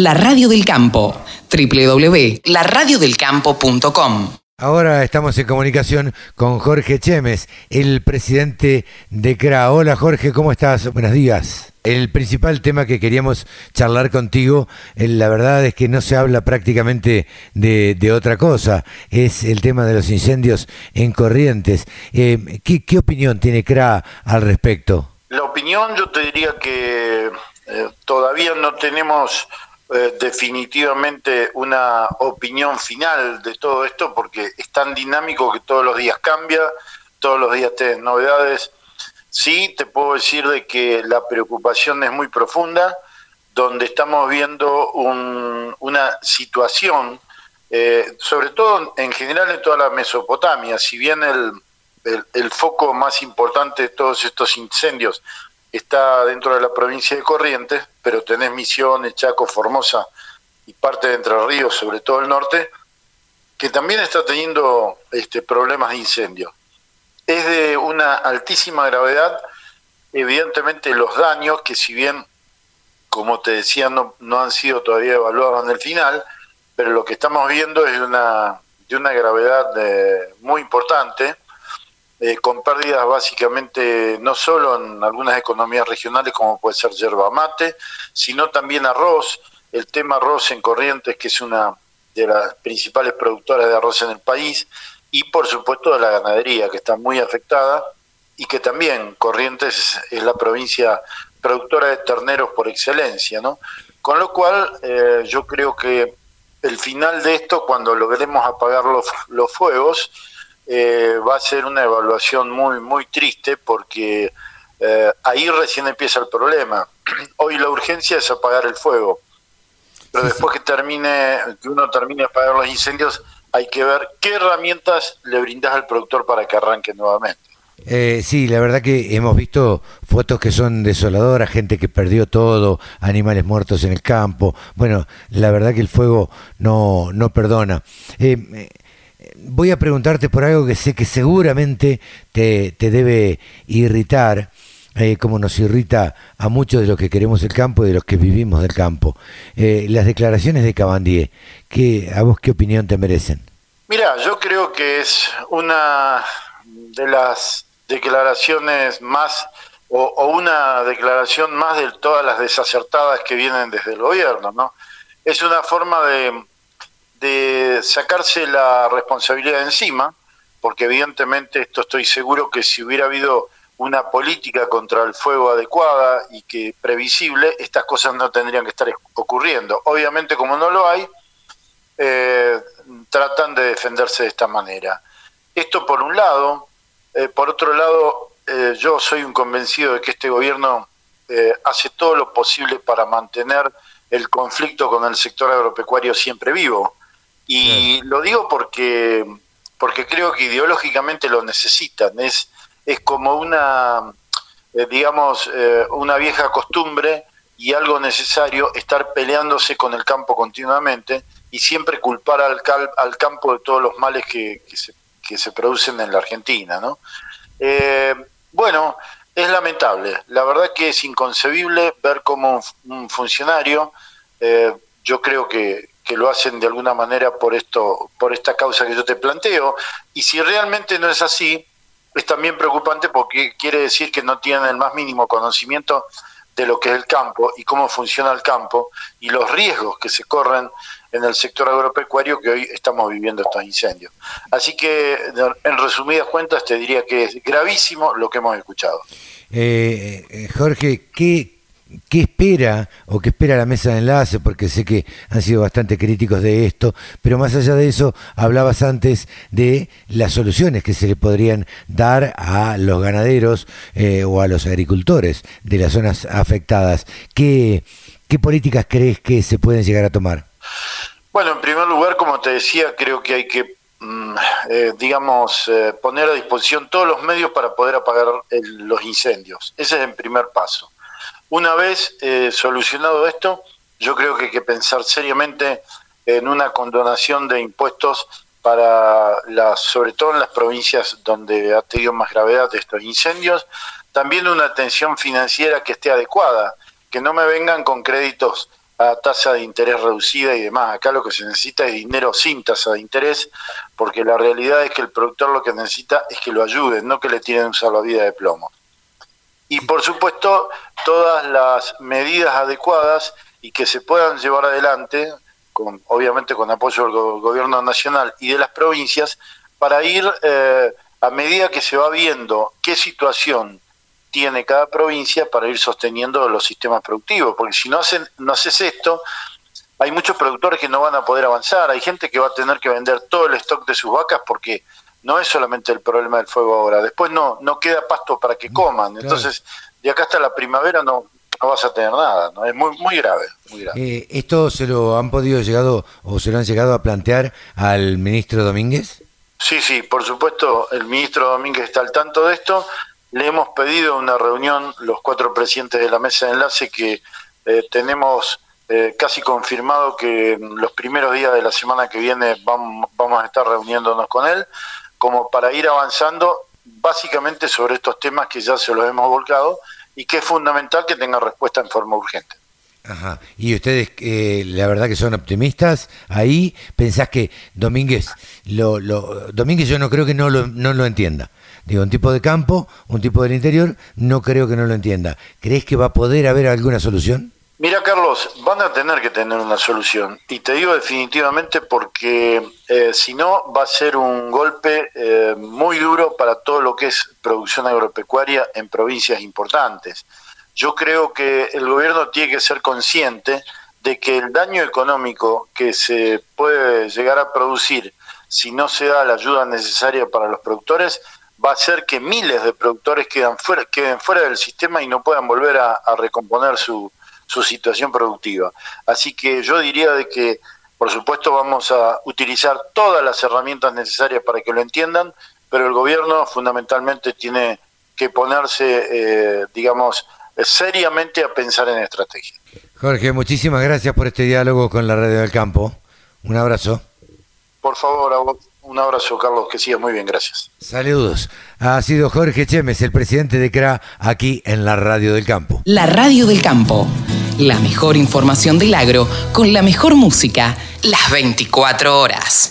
La Radio del Campo, www.laradiodelcampo.com. Ahora estamos en comunicación con Jorge Chemes, el presidente de CRA. Hola Jorge, ¿cómo estás? Buenos días. El principal tema que queríamos charlar contigo, eh, la verdad es que no se habla prácticamente de, otra cosa, es el tema de los incendios en Corrientes. Eh, ¿qué, opinión tiene CRA al respecto? La opinión yo te diría que eh, todavía no tenemos eh, definitivamente una opinión final de todo esto porque es tan dinámico que todos los días cambia, todos los días tienen novedades. Sí, te puedo decir de que la preocupación es muy profunda, donde estamos viendo una situación, eh, sobre todo en general en toda la Mesopotamia, si bien el, el foco más importante de todos estos incendios está dentro de la provincia de Corrientes, pero tenés Misiones, Chaco, Formosa y parte de Entre Ríos, sobre todo el norte, que también está teniendo este, problemas de incendio. Es de una altísima gravedad, evidentemente los daños, que si bien, como te decía, no, no han sido todavía evaluados en el final, pero lo que estamos viendo es de una, de una gravedad eh, muy importante eh, con pérdidas básicamente no solo en algunas economías regionales como puede ser yerba mate, sino también arroz. El tema arroz en Corrientes, que es una de las principales productoras de arroz en el país, y por supuesto de la ganadería, que está muy afectada, y que también Corrientes es la provincia productora de terneros por excelencia, ¿no? Con lo cual, eh, yo creo que el final de esto, cuando logremos apagar los, los fuegos, eh, va a ser una evaluación muy, muy triste porque eh, ahí recién empieza el problema. Hoy la urgencia es apagar el fuego, pero después que termine, que uno termine de apagar los incendios, hay que ver qué herramientas le brindas al productor para que arranque nuevamente. Eh, sí, la verdad que hemos visto fotos que son desoladoras, gente que perdió todo, animales muertos en el campo. Bueno, la verdad que el fuego no, no perdona. Eh, voy a preguntarte por algo que sé que seguramente te, debe irritar, eh, como nos irrita a muchos de los que queremos el campo y de los que vivimos del campo. Eh, las declaraciones de Cabandier, ¿qué, ¿a vos qué opinión te merecen? Mira, yo creo que es una de las declaraciones más, o, o una declaración más de todas las desacertadas que vienen desde el gobierno, ¿no? Es una forma de de sacarse la responsabilidad de encima, porque evidentemente esto estoy seguro que si hubiera habido una política contra el fuego adecuada y que previsible, estas cosas no tendrían que estar ocurriendo. Obviamente como no lo hay, eh, tratan de defenderse de esta manera. Esto por un lado, eh, por otro lado, eh, yo soy un convencido de que este gobierno hace todo lo posible para mantener el conflicto con el sector agropecuario siempre vivo. Y lo digo porque, porque creo que ideológicamente lo necesitan. Es, es como una, eh, digamos, eh, una vieja costumbre y algo necesario estar peleándose con el campo continuamente y siempre culpar al, al campo de todos los males que, que, se, que se producen en la Argentina. ¿no? Eh, bueno, es lamentable. La verdad que es inconcebible ver cómo un, funcionario, yo creo que, que lo hacen de alguna manera por esto, por esta causa que yo te planteo. Y si realmente no es así, es también preocupante porque quiere decir que no tienen el más mínimo conocimiento de lo que es el campo y cómo funciona el campo y los riesgos que se corren en el sector agropecuario que hoy estamos viviendo estos incendios. Así que, en resumidas cuentas, te diría que es gravísimo lo que hemos escuchado. Eh, eh Jorge, ¿qué, ¿Qué espera o qué espera la mesa de enlace? Porque sé que han sido bastante críticos de esto, pero más allá de eso, hablabas antes de las soluciones que se le podrían dar a los ganaderos eh, o a los agricultores de las zonas afectadas. ¿Qué, ¿Qué políticas crees que se pueden llegar a tomar? Bueno, en primer lugar, como te decía, creo que hay que, mm, eh, digamos, eh, poner a disposición todos los medios para poder apagar los incendios. Ese es el primer paso. Una vez eh, solucionado esto, yo creo que hay que pensar seriamente en una condonación de impuestos para las, sobre todo en las provincias donde ha tenido más gravedad estos incendios, también una atención financiera que esté adecuada, que no me vengan con créditos a tasa de interés reducida y demás. Acá lo que se necesita es dinero sin tasa de interés, porque la realidad es que el productor lo que necesita es que lo ayuden, no que le tiren un salvavidas de plomo. Y por supuesto, todas las medidas adecuadas y que se puedan llevar adelante, con, obviamente con apoyo del gobierno nacional y de las provincias, para ir eh, a medida que se va viendo qué situación tiene cada provincia para ir sosteniendo los sistemas productivos, porque si no, hacen, no haces esto, hay muchos productores que no van a poder avanzar, hay gente que va a tener que vender todo el stock de sus vacas porque no es solamente el problema del fuego ahora, después no, no queda pasto para que coman, entonces de acá hasta la primavera no, no vas a tener nada, ¿no? es muy, muy grave. Muy grave. Eh, ¿Esto se lo han podido llegado o se lo han llegado a plantear al ministro Domínguez? Sí, sí, por supuesto, el ministro Domínguez está al tanto de esto. Le hemos pedido una reunión, los cuatro presidentes de la mesa de enlace, que eh, tenemos eh, casi confirmado que los primeros días de la semana que viene vamos, vamos a estar reuniéndonos con él, como para ir avanzando básicamente sobre estos temas que ya se los hemos volcado y que es fundamental que tenga respuesta en forma urgente. Ajá. Y ustedes, eh, la verdad que son optimistas ahí, pensás que Domínguez, lo, lo, Domínguez yo no creo que no lo, no lo entienda. Digo, un tipo de campo, un tipo del interior, no creo que no lo entienda. ¿Crees que va a poder haber alguna solución? Mira, Carlos, van a tener que tener una solución. Y te digo definitivamente porque eh, si no, va a ser un golpe eh, muy duro para todo lo que es producción agropecuaria en provincias importantes. Yo creo que el gobierno tiene que ser consciente de que el daño económico que se puede llegar a producir si no se da la ayuda necesaria para los productores va a hacer que miles de productores queden fuera, queden fuera del sistema y no puedan volver a, recomponer su, su situación productiva. Así que yo diría de que, por supuesto, vamos a utilizar todas las herramientas necesarias para que lo entiendan, pero el gobierno fundamentalmente tiene que ponerse, eh, digamos, seriamente a pensar en estrategia. Jorge, muchísimas gracias por este diálogo con la Radio del Campo. Un abrazo. Por favor, a vos. Un abrazo, Carlos, que siga muy bien, gracias. Saludos. Ha sido Jorge Chemes, el presidente de CRA, aquí en la Radio del Campo. La Radio del Campo. La mejor información del agro con la mejor música, las 24 horas.